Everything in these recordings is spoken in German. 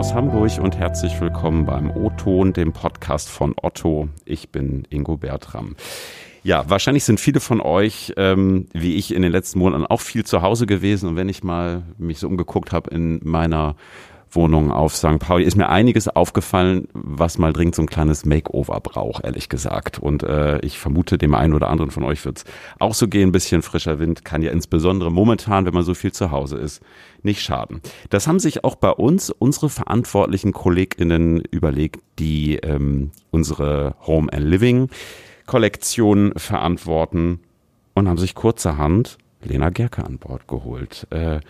aus Hamburg und herzlich willkommen beim O-Ton, dem Podcast von Otto. Ich bin Ingo Bertram. Ja, wahrscheinlich sind viele von euch, ähm, wie ich in den letzten Monaten, auch viel zu Hause gewesen. Und wenn ich mal mich so umgeguckt habe in meiner Wohnung auf St. Pauli ist mir einiges aufgefallen, was mal dringend so ein kleines Makeover braucht, ehrlich gesagt. Und äh, ich vermute, dem einen oder anderen von euch wird es auch so gehen. Ein bisschen frischer Wind kann ja insbesondere momentan, wenn man so viel zu Hause ist, nicht schaden. Das haben sich auch bei uns unsere verantwortlichen KollegInnen überlegt, die ähm, unsere Home and Living Kollektion verantworten und haben sich kurzerhand Lena Gerke an Bord geholt. Äh,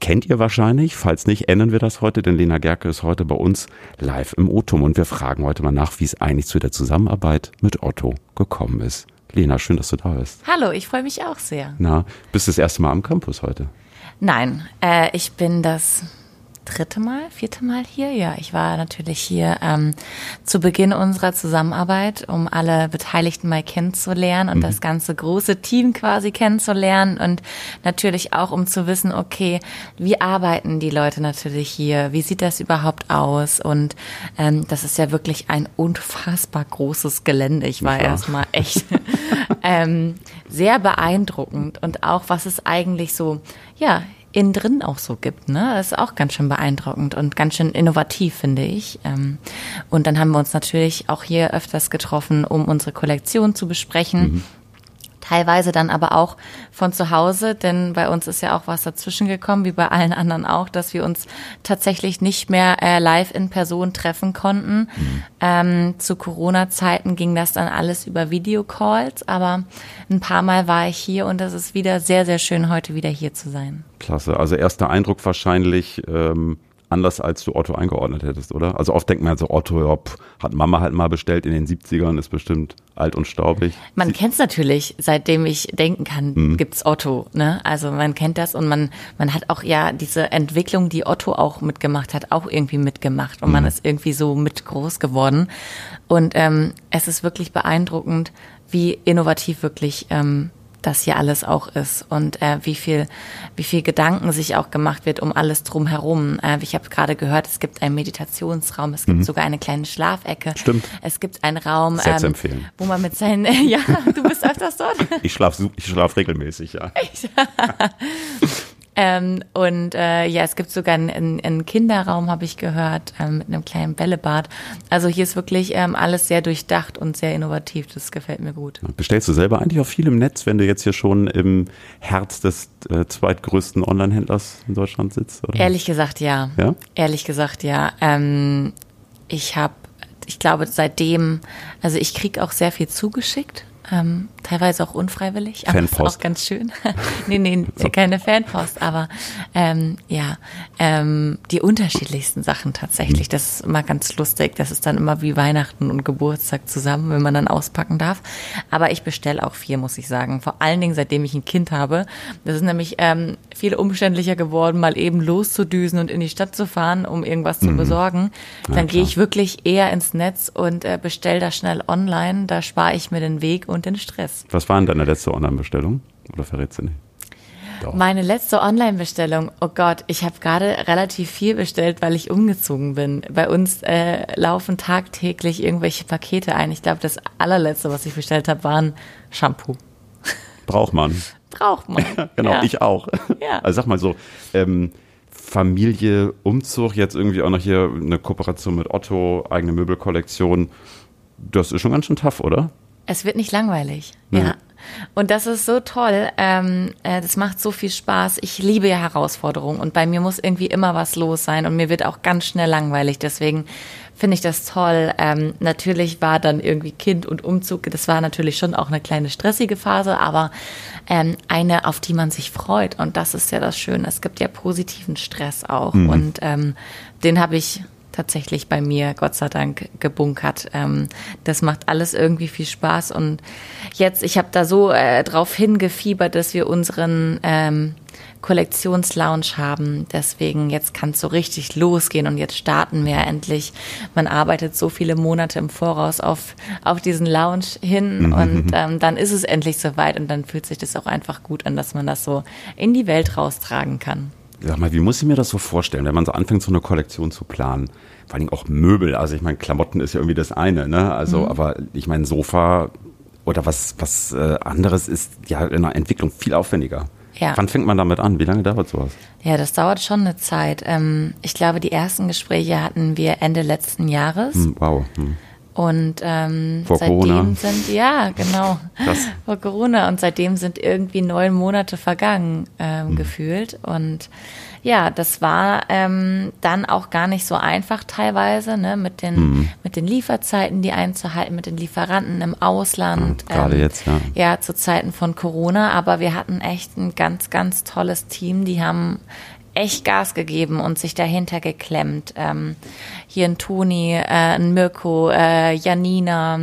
kennt ihr wahrscheinlich. Falls nicht, ändern wir das heute, denn Lena Gerke ist heute bei uns live im Otum und wir fragen heute mal nach, wie es eigentlich zu der Zusammenarbeit mit Otto gekommen ist. Lena, schön, dass du da bist. Hallo, ich freue mich auch sehr. Na, bist du das erste Mal am Campus heute? Nein, äh, ich bin das dritte Mal, vierte Mal hier. Ja, ich war natürlich hier ähm, zu Beginn unserer Zusammenarbeit, um alle Beteiligten mal kennenzulernen und mhm. das ganze große Team quasi kennenzulernen und natürlich auch, um zu wissen, okay, wie arbeiten die Leute natürlich hier? Wie sieht das überhaupt aus? Und ähm, das ist ja wirklich ein unfassbar großes Gelände. Ich war erstmal echt ähm, sehr beeindruckend und auch, was es eigentlich so, ja, innen drin auch so gibt. Ne? Das ist auch ganz schön beeindruckend und ganz schön innovativ, finde ich. Ähm, und dann haben wir uns natürlich auch hier öfters getroffen, um unsere Kollektion zu besprechen. Mhm teilweise dann aber auch von zu Hause, denn bei uns ist ja auch was dazwischen gekommen, wie bei allen anderen auch, dass wir uns tatsächlich nicht mehr äh, live in Person treffen konnten. Mhm. Ähm, zu Corona-Zeiten ging das dann alles über Videocalls, aber ein paar Mal war ich hier und es ist wieder sehr, sehr schön, heute wieder hier zu sein. Klasse. Also erster Eindruck wahrscheinlich, ähm, anders als du Otto eingeordnet hättest, oder? Also oft denkt man so, Otto, ja, pff, hat Mama halt mal bestellt in den 70ern, ist bestimmt alt und staubig. Man kennt es natürlich, seitdem ich denken kann, mhm. gibt's Otto. Ne? Also man kennt das und man, man hat auch ja diese Entwicklung, die Otto auch mitgemacht hat, auch irgendwie mitgemacht und mhm. man ist irgendwie so mit groß geworden. Und ähm, es ist wirklich beeindruckend, wie innovativ wirklich ähm, das hier alles auch ist und äh, wie viel wie viel Gedanken sich auch gemacht wird um alles drumherum. Äh, ich habe gerade gehört, es gibt einen Meditationsraum, es gibt mhm. sogar eine kleine Schlafecke. Stimmt. Es gibt einen Raum, ähm, wo man mit seinen ja, du bist öfters dort. ich schlafe ich schlaf regelmäßig, ja. Ähm, und äh, ja, es gibt sogar einen, einen Kinderraum, habe ich gehört, ähm, mit einem kleinen Bällebad. Also hier ist wirklich ähm, alles sehr durchdacht und sehr innovativ. Das gefällt mir gut. Bestellst du selber eigentlich auch viel im Netz, wenn du jetzt hier schon im Herz des äh, zweitgrößten Online-Händlers in Deutschland sitzt? Oder? Ehrlich gesagt, ja. Ja? Ehrlich gesagt, ja. Ähm, ich habe, ich glaube, seitdem, also ich krieg auch sehr viel zugeschickt ähm, teilweise auch unfreiwillig, aber Fanpost. ist auch ganz schön. nee, nee, keine Fanpost, aber ähm, ja, ähm, die unterschiedlichsten Sachen tatsächlich. Das ist immer ganz lustig. Das ist dann immer wie Weihnachten und Geburtstag zusammen, wenn man dann auspacken darf. Aber ich bestelle auch viel, muss ich sagen. Vor allen Dingen, seitdem ich ein Kind habe. Das ist nämlich ähm, viel umständlicher geworden, mal eben loszudüsen und in die Stadt zu fahren, um irgendwas mhm. zu besorgen. Dann ja, gehe ich wirklich eher ins Netz und äh, bestelle das schnell online. Da spare ich mir den Weg und den Stress. Was war denn deine letzte Online-Bestellung? Oder verrätst du nicht? Doch. Meine letzte Online-Bestellung, oh Gott, ich habe gerade relativ viel bestellt, weil ich umgezogen bin. Bei uns äh, laufen tagtäglich irgendwelche Pakete ein. Ich glaube, das allerletzte, was ich bestellt habe, war ein Shampoo. Braucht man. Braucht man. genau, ja. ich auch. Ja. Also sag mal so, ähm, Familie, Umzug, jetzt irgendwie auch noch hier eine Kooperation mit Otto, eigene Möbelkollektion. Das ist schon ganz schön tough, oder? Es wird nicht langweilig. Mhm. Ja. Und das ist so toll. Ähm, äh, das macht so viel Spaß. Ich liebe ja Herausforderungen und bei mir muss irgendwie immer was los sein und mir wird auch ganz schnell langweilig. Deswegen finde ich das toll. Ähm, natürlich war dann irgendwie Kind und Umzug. Das war natürlich schon auch eine kleine stressige Phase, aber ähm, eine, auf die man sich freut. Und das ist ja das Schöne. Es gibt ja positiven Stress auch mhm. und ähm, den habe ich tatsächlich bei mir, Gott sei Dank, gebunkert. Ähm, das macht alles irgendwie viel Spaß. Und jetzt, ich habe da so äh, drauf hingefiebert, dass wir unseren ähm, Kollektionslounge haben. Deswegen, jetzt kann es so richtig losgehen und jetzt starten wir endlich. Man arbeitet so viele Monate im Voraus auf, auf diesen Lounge hin mhm. und ähm, dann ist es endlich soweit und dann fühlt sich das auch einfach gut an, dass man das so in die Welt raustragen kann. Sag mal, wie muss ich mir das so vorstellen, wenn man so anfängt, so eine Kollektion zu planen? Vor allem auch Möbel. Also ich meine, Klamotten ist ja irgendwie das eine, ne? Also, mhm. aber ich meine, Sofa oder was, was äh, anderes ist ja in der Entwicklung viel aufwendiger. Ja. Wann fängt man damit an? Wie lange dauert sowas? Ja, das dauert schon eine Zeit. Ähm, ich glaube, die ersten Gespräche hatten wir Ende letzten Jahres. Hm, wow. Hm. Und ähm, Vor seitdem Corona. sind, ja, genau. Krass. Vor Corona. Und seitdem sind irgendwie neun Monate vergangen, ähm, mhm. gefühlt. Und ja, das war ähm, dann auch gar nicht so einfach teilweise, ne, mit den, mhm. mit den Lieferzeiten, die einzuhalten, mit den Lieferanten im Ausland. Ja, Gerade ähm, jetzt, ja. Ja, zu Zeiten von Corona. Aber wir hatten echt ein ganz, ganz tolles Team. Die haben echt Gas gegeben und sich dahinter geklemmt. Ähm, hier ein Toni, äh, ein Mirko, äh, Janina,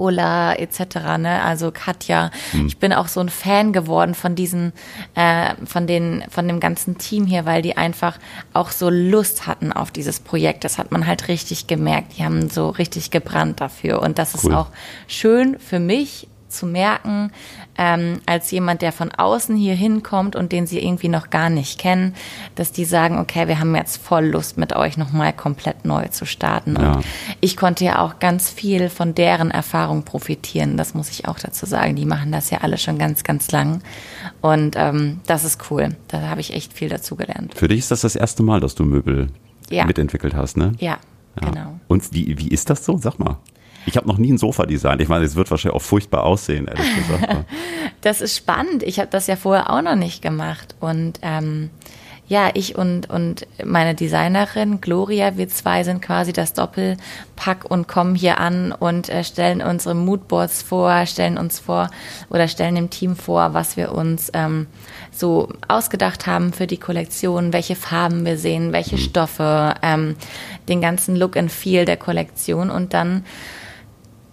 Ola etc. Ne? Also Katja. Hm. Ich bin auch so ein Fan geworden von diesen, äh, von den, von dem ganzen Team hier, weil die einfach auch so Lust hatten auf dieses Projekt. Das hat man halt richtig gemerkt. Die haben so richtig gebrannt dafür und das cool. ist auch schön für mich zu merken, ähm, als jemand, der von außen hier hinkommt und den sie irgendwie noch gar nicht kennen, dass die sagen, okay, wir haben jetzt voll Lust, mit euch nochmal komplett neu zu starten. Ja. Und ich konnte ja auch ganz viel von deren Erfahrung profitieren. Das muss ich auch dazu sagen. Die machen das ja alle schon ganz, ganz lang. Und ähm, das ist cool. Da habe ich echt viel dazu gelernt. Für dich ist das das erste Mal, dass du Möbel ja. mitentwickelt hast, ne? Ja, ja. genau. Und wie, wie ist das so? Sag mal. Ich habe noch nie ein Sofa designt. Ich meine, es wird wahrscheinlich auch furchtbar aussehen, ehrlich gesagt. das ist spannend. Ich habe das ja vorher auch noch nicht gemacht. Und ähm, ja, ich und, und meine Designerin Gloria, wir zwei sind quasi das Doppelpack und kommen hier an und äh, stellen unsere Moodboards vor, stellen uns vor oder stellen dem Team vor, was wir uns ähm, so ausgedacht haben für die Kollektion, welche Farben wir sehen, welche mhm. Stoffe, ähm, den ganzen Look and Feel der Kollektion und dann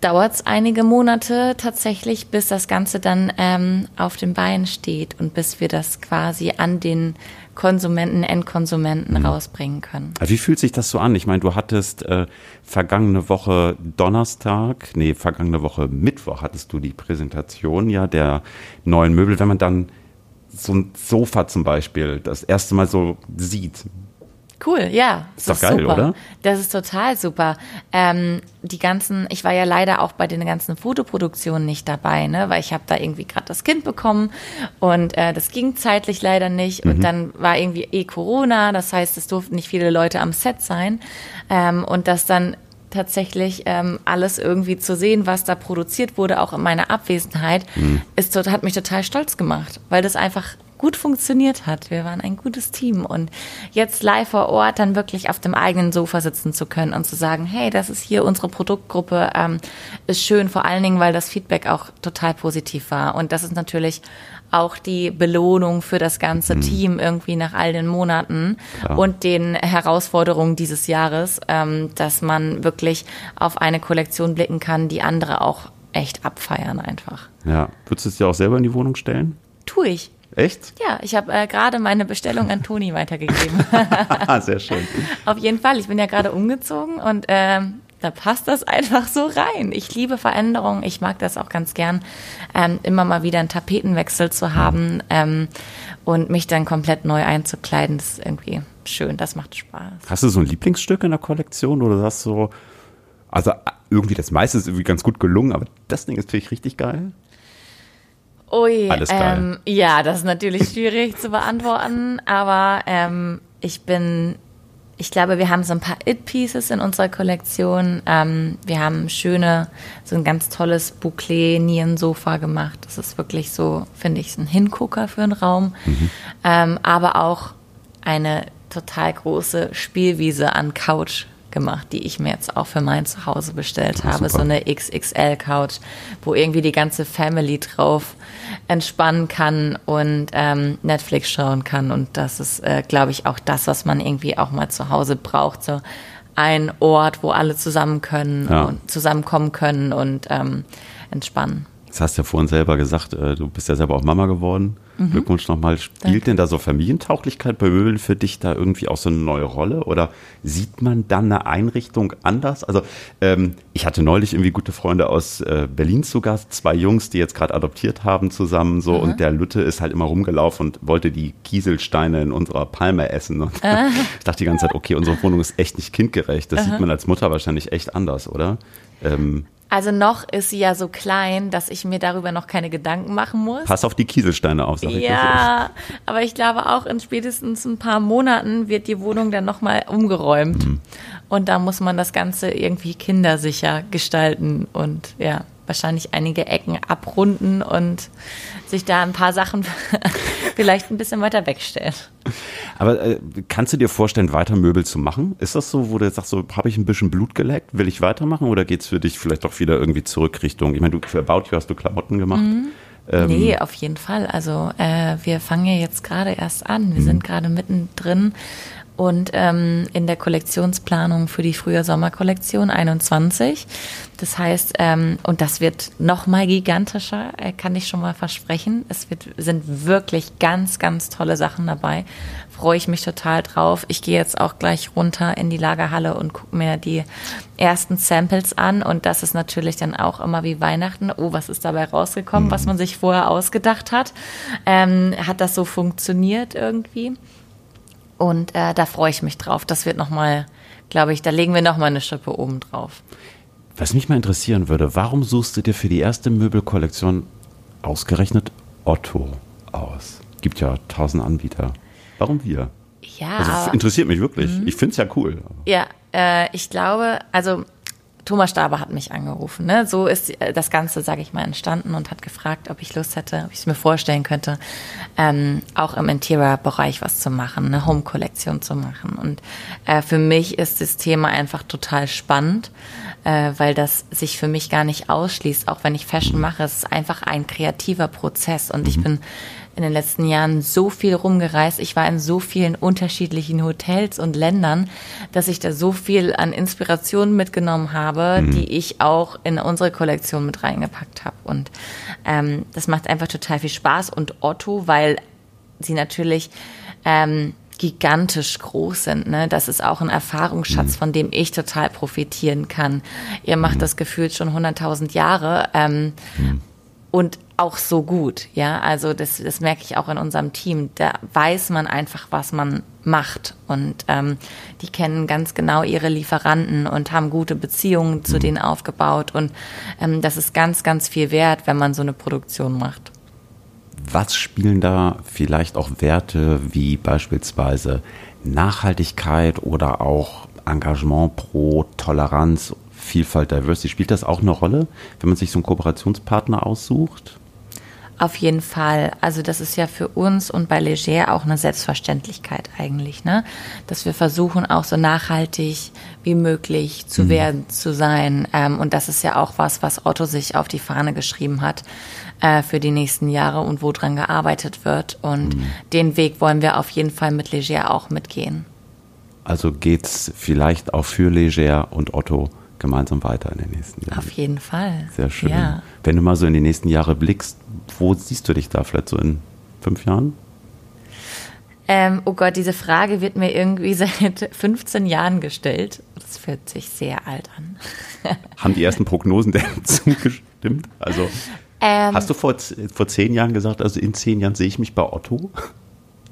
dauert es einige Monate tatsächlich, bis das Ganze dann ähm, auf den Beinen steht und bis wir das quasi an den Konsumenten, Endkonsumenten mhm. rausbringen können. Wie fühlt sich das so an? Ich meine, du hattest äh, vergangene Woche Donnerstag, nee, vergangene Woche Mittwoch hattest du die Präsentation ja der neuen Möbel. Wenn man dann so ein Sofa zum Beispiel das erste Mal so sieht, Cool, ja. Ist doch geil, super. oder? Das ist total super. Ähm, die ganzen, ich war ja leider auch bei den ganzen Fotoproduktionen nicht dabei, ne, weil ich habe da irgendwie gerade das Kind bekommen und äh, das ging zeitlich leider nicht mhm. und dann war irgendwie eh Corona, das heißt, es durften nicht viele Leute am Set sein ähm, und das dann tatsächlich ähm, alles irgendwie zu sehen, was da produziert wurde, auch in meiner Abwesenheit, mhm. ist, hat mich total stolz gemacht, weil das einfach gut funktioniert hat. Wir waren ein gutes Team und jetzt live vor Ort dann wirklich auf dem eigenen Sofa sitzen zu können und zu sagen, hey, das ist hier unsere Produktgruppe, ähm, ist schön, vor allen Dingen, weil das Feedback auch total positiv war. Und das ist natürlich auch die Belohnung für das ganze mhm. Team irgendwie nach all den Monaten Klar. und den Herausforderungen dieses Jahres, ähm, dass man wirklich auf eine Kollektion blicken kann, die andere auch echt abfeiern einfach. Ja, würdest du es dir auch selber in die Wohnung stellen? Tue ich. Echt? Ja, ich habe äh, gerade meine Bestellung an Toni weitergegeben. Sehr schön. Auf jeden Fall. Ich bin ja gerade umgezogen und ähm, da passt das einfach so rein. Ich liebe Veränderungen. Ich mag das auch ganz gern, ähm, immer mal wieder einen Tapetenwechsel zu haben ähm, und mich dann komplett neu einzukleiden. Das ist irgendwie schön. Das macht Spaß. Hast du so ein Lieblingsstück in der Kollektion oder hast du so, also irgendwie das meiste ist irgendwie ganz gut gelungen, aber das Ding ist natürlich richtig geil? Ui, Alles geil. Ähm, ja, das ist natürlich schwierig zu beantworten, aber ähm, ich bin, ich glaube, wir haben so ein paar It-Pieces in unserer Kollektion. Ähm, wir haben schöne, so ein ganz tolles Bouclé-Nieren-Sofa gemacht. Das ist wirklich so, finde ich, ein Hingucker für einen Raum. Mhm. Ähm, aber auch eine total große Spielwiese an Couch gemacht, die ich mir jetzt auch für mein Zuhause bestellt habe. Super. So eine XXL-Couch, wo irgendwie die ganze Family drauf entspannen kann und ähm, Netflix schauen kann. Und das ist, äh, glaube ich, auch das, was man irgendwie auch mal zu Hause braucht. So ein Ort, wo alle zusammen können ja. und zusammenkommen können und ähm, entspannen. Jetzt hast du ja vorhin selber gesagt, äh, du bist ja selber auch Mama geworden. Mhm. Glückwunsch nochmal. Spielt Danke. denn da so Familientauglichkeit bei Möbeln für dich da irgendwie auch so eine neue Rolle? Oder sieht man dann eine Einrichtung anders? Also ähm, ich hatte neulich irgendwie gute Freunde aus äh, Berlin zu Gast, zwei Jungs, die jetzt gerade adoptiert haben zusammen so. Mhm. Und der Lütte ist halt immer rumgelaufen und wollte die Kieselsteine in unserer Palme essen. Und ich dachte die ganze Zeit, okay, unsere Wohnung ist echt nicht kindgerecht. Das sieht man als Mutter wahrscheinlich echt anders, oder? Ähm, also noch ist sie ja so klein, dass ich mir darüber noch keine Gedanken machen muss. Pass auf die Kieselsteine auf, ich Ja, aber ich glaube auch in spätestens ein paar Monaten wird die Wohnung dann nochmal umgeräumt. Mhm. Und da muss man das Ganze irgendwie kindersicher gestalten und ja wahrscheinlich einige Ecken abrunden und sich da ein paar Sachen vielleicht ein bisschen weiter wegstellen. Aber äh, kannst du dir vorstellen, weiter Möbel zu machen? Ist das so, wo du jetzt sagst, so habe ich ein bisschen Blut geleckt, will ich weitermachen oder geht es für dich vielleicht doch wieder irgendwie zurück Richtung, ich meine, du für About You hast du Klamotten gemacht. Mhm. Ähm, nee, auf jeden Fall. Also äh, wir fangen ja jetzt gerade erst an. Wir mhm. sind gerade mittendrin und ähm, in der Kollektionsplanung für die Frühjahr-Sommerkollektion 21. Das heißt, ähm, und das wird noch mal gigantischer, äh, kann ich schon mal versprechen. Es wird, sind wirklich ganz, ganz tolle Sachen dabei. Freue ich mich total drauf. Ich gehe jetzt auch gleich runter in die Lagerhalle und gucke mir die ersten Samples an. Und das ist natürlich dann auch immer wie Weihnachten. Oh, was ist dabei rausgekommen, mhm. was man sich vorher ausgedacht hat? Ähm, hat das so funktioniert irgendwie? Und äh, da freue ich mich drauf. Das wird nochmal, glaube ich, da legen wir nochmal eine Schippe oben drauf. Was mich mal interessieren würde, warum suchst du dir für die erste Möbelkollektion ausgerechnet Otto aus? Gibt ja tausend Anbieter. Warum wir? Ja. Also, interessiert mich wirklich. Mhm. Ich finde es ja cool. Ja, äh, ich glaube, also Thomas Staber hat mich angerufen. Ne? So ist äh, das Ganze, sage ich mal, entstanden und hat gefragt, ob ich Lust hätte, ob ich es mir vorstellen könnte, ähm, auch im Interior-Bereich was zu machen, eine Home-Kollektion zu machen. Und äh, für mich ist das Thema einfach total spannend, äh, weil das sich für mich gar nicht ausschließt. Auch wenn ich Fashion mache, es ist einfach ein kreativer Prozess und ich mhm. bin in den letzten Jahren so viel rumgereist. Ich war in so vielen unterschiedlichen Hotels und Ländern, dass ich da so viel an Inspirationen mitgenommen habe, mhm. die ich auch in unsere Kollektion mit reingepackt habe. Und ähm, das macht einfach total viel Spaß. Und Otto, weil sie natürlich ähm, gigantisch groß sind. Ne? Das ist auch ein Erfahrungsschatz, mhm. von dem ich total profitieren kann. Ihr macht mhm. das gefühlt schon 100.000 Jahre. Ähm, mhm und auch so gut. Ja, also das, das merke ich auch in unserem Team. Da weiß man einfach, was man macht. Und ähm, die kennen ganz genau ihre Lieferanten und haben gute Beziehungen zu denen aufgebaut. Und ähm, das ist ganz, ganz viel wert, wenn man so eine Produktion macht. Was spielen da vielleicht auch Werte wie beispielsweise Nachhaltigkeit oder auch Engagement pro Toleranz Vielfalt, Diversity, spielt das auch eine Rolle, wenn man sich so einen Kooperationspartner aussucht? Auf jeden Fall. Also das ist ja für uns und bei Leger auch eine Selbstverständlichkeit eigentlich, ne? Dass wir versuchen auch so nachhaltig wie möglich zu mhm. werden, zu sein. Ähm, und das ist ja auch was, was Otto sich auf die Fahne geschrieben hat äh, für die nächsten Jahre und wo dran gearbeitet wird. Und mhm. den Weg wollen wir auf jeden Fall mit Leger auch mitgehen. Also geht's vielleicht auch für Leger und Otto gemeinsam weiter in den nächsten Jahren. Auf jeden Fall. Sehr schön. Ja. Wenn du mal so in die nächsten Jahre blickst, wo siehst du dich da vielleicht so in fünf Jahren? Ähm, oh Gott, diese Frage wird mir irgendwie seit 15 Jahren gestellt. Das fühlt sich sehr alt an. Haben die ersten Prognosen denn zugestimmt? Also ähm, hast du vor, vor zehn Jahren gesagt, also in zehn Jahren sehe ich mich bei Otto?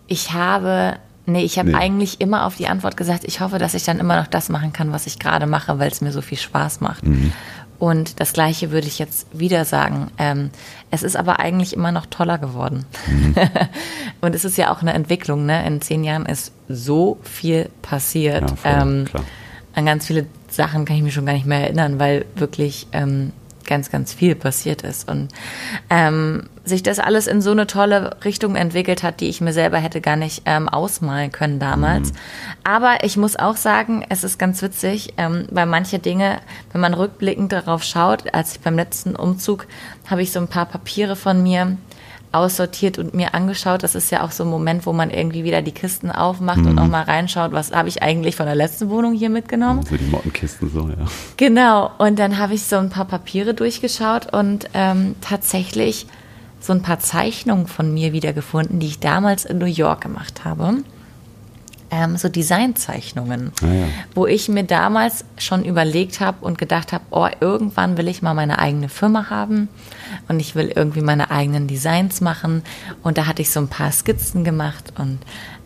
Ich habe Nee, ich habe nee. eigentlich immer auf die Antwort gesagt, ich hoffe, dass ich dann immer noch das machen kann, was ich gerade mache, weil es mir so viel Spaß macht. Mhm. Und das Gleiche würde ich jetzt wieder sagen. Ähm, es ist aber eigentlich immer noch toller geworden. Mhm. und es ist ja auch eine Entwicklung. Ne? In zehn Jahren ist so viel passiert. Ja, voll, ähm, an ganz viele Sachen kann ich mich schon gar nicht mehr erinnern, weil wirklich ähm, ganz, ganz viel passiert ist und ähm, sich das alles in so eine tolle Richtung entwickelt hat, die ich mir selber hätte gar nicht ähm, ausmalen können damals. Mhm. Aber ich muss auch sagen, es ist ganz witzig, ähm, weil manche Dinge, wenn man rückblickend darauf schaut, als ich beim letzten Umzug habe ich so ein paar Papiere von mir aussortiert und mir angeschaut. Das ist ja auch so ein Moment, wo man irgendwie wieder die Kisten aufmacht mhm. und auch mal reinschaut, was habe ich eigentlich von der letzten Wohnung hier mitgenommen. So die Mottenkisten so, ja. Genau. Und dann habe ich so ein paar Papiere durchgeschaut und ähm, tatsächlich so ein paar Zeichnungen von mir wiedergefunden, die ich damals in New York gemacht habe ähm, so Designzeichnungen, ah, ja. wo ich mir damals schon überlegt habe und gedacht habe, oh, irgendwann will ich mal meine eigene Firma haben und ich will irgendwie meine eigenen Designs machen. Und da hatte ich so ein paar Skizzen gemacht und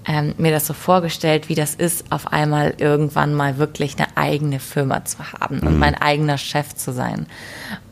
ähm, mir das so vorgestellt, wie das ist, auf einmal irgendwann mal wirklich eine eigene Firma zu haben mhm. und mein eigener Chef zu sein.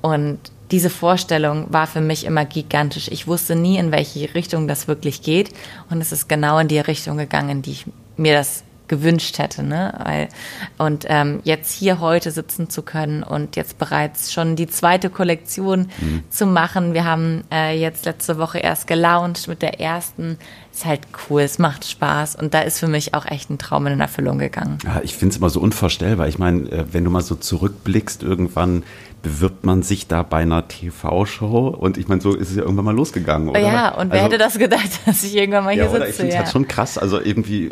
Und diese Vorstellung war für mich immer gigantisch. Ich wusste nie, in welche Richtung das wirklich geht. Und es ist genau in die Richtung gegangen, in die ich mir das gewünscht hätte. Ne? Weil, und ähm, jetzt hier heute sitzen zu können und jetzt bereits schon die zweite Kollektion mhm. zu machen. Wir haben äh, jetzt letzte Woche erst gelauncht mit der ersten. Ist halt cool, es macht Spaß und da ist für mich auch echt ein Traum in Erfüllung gegangen. Ja, ich finde es immer so unvorstellbar. Ich meine, äh, wenn du mal so zurückblickst, irgendwann bewirbt man sich da bei einer TV-Show und ich meine, so ist es ja irgendwann mal losgegangen, oder? Ja, und wer also, hätte das gedacht, dass ich irgendwann mal hier ja, oder? sitze? Ich finde es ja. halt schon krass, also irgendwie,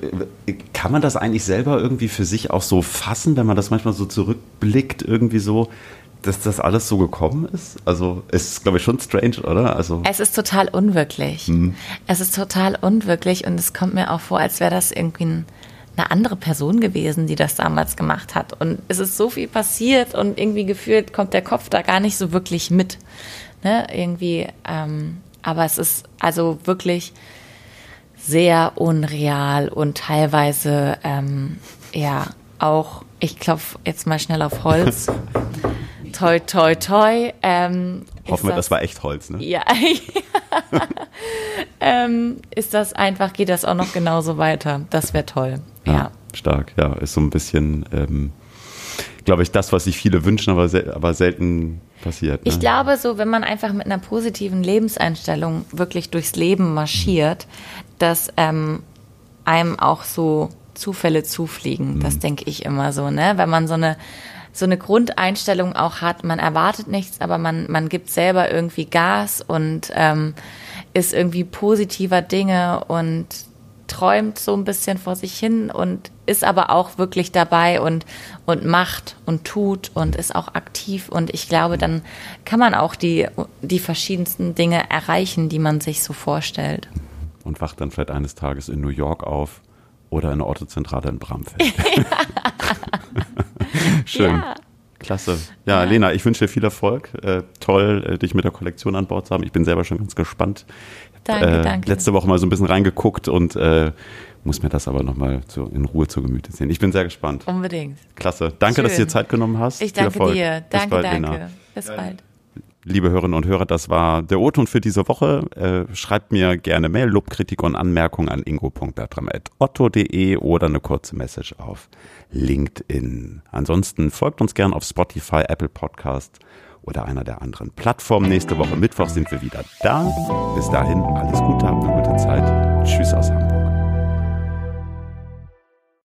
kann man das eigentlich selber irgendwie für sich auch so fassen, wenn man das manchmal so zurückblickt, irgendwie so, dass das alles so gekommen ist? Also es ist, glaube ich, schon strange, oder? Also es ist total unwirklich. Hm. Es ist total unwirklich und es kommt mir auch vor, als wäre das irgendwie ein eine andere Person gewesen, die das damals gemacht hat. Und es ist so viel passiert und irgendwie gefühlt kommt der Kopf da gar nicht so wirklich mit. Ne? Irgendwie, ähm, aber es ist also wirklich sehr unreal und teilweise ähm, ja auch, ich klopfe jetzt mal schnell auf Holz. toi, toi, toi. Ähm, Hoffen wir, das, das war echt Holz, ne? Ja. ähm, ist das einfach, geht das auch noch genauso weiter? Das wäre toll. Ja, ja. Stark, ja. Ist so ein bisschen, ähm, glaube ich, das, was sich viele wünschen, aber, sel aber selten passiert. Ne? Ich glaube, so, wenn man einfach mit einer positiven Lebenseinstellung wirklich durchs Leben marschiert, mhm. dass ähm, einem auch so Zufälle zufliegen. Mhm. Das denke ich immer so, ne? Wenn man so eine so eine Grundeinstellung auch hat, man erwartet nichts, aber man, man gibt selber irgendwie Gas und ähm, ist irgendwie positiver Dinge und träumt so ein bisschen vor sich hin und ist aber auch wirklich dabei und, und macht und tut und ist auch aktiv. Und ich glaube, dann kann man auch die, die verschiedensten Dinge erreichen, die man sich so vorstellt. Und wacht dann vielleicht eines Tages in New York auf oder in der Autozentrale in Bramfeld. Schön. Ja. Klasse. Ja, ja, Lena, ich wünsche dir viel Erfolg. Äh, toll, äh, dich mit der Kollektion an Bord zu haben. Ich bin selber schon ganz gespannt. Danke, äh, danke. Letzte Woche mal so ein bisschen reingeguckt und äh, muss mir das aber nochmal in Ruhe zu Gemüte sehen. Ich bin sehr gespannt. Unbedingt. Klasse. Danke, Schön. dass du dir Zeit genommen hast. Ich danke dir. Bis danke, bald, danke. Lena. Bis bald. Liebe Hörerinnen und Hörer, das war der O-Ton für diese Woche. Äh, schreibt mir gerne Mail, Lob, Kritik und Anmerkungen an ingo.bertram.otto.de oder eine kurze Message auf LinkedIn. Ansonsten folgt uns gerne auf Spotify, Apple Podcast oder einer der anderen Plattformen. Nächste Woche Mittwoch sind wir wieder da. Bis dahin alles Gute, habt eine gute Zeit. Tschüss aus Hamburg.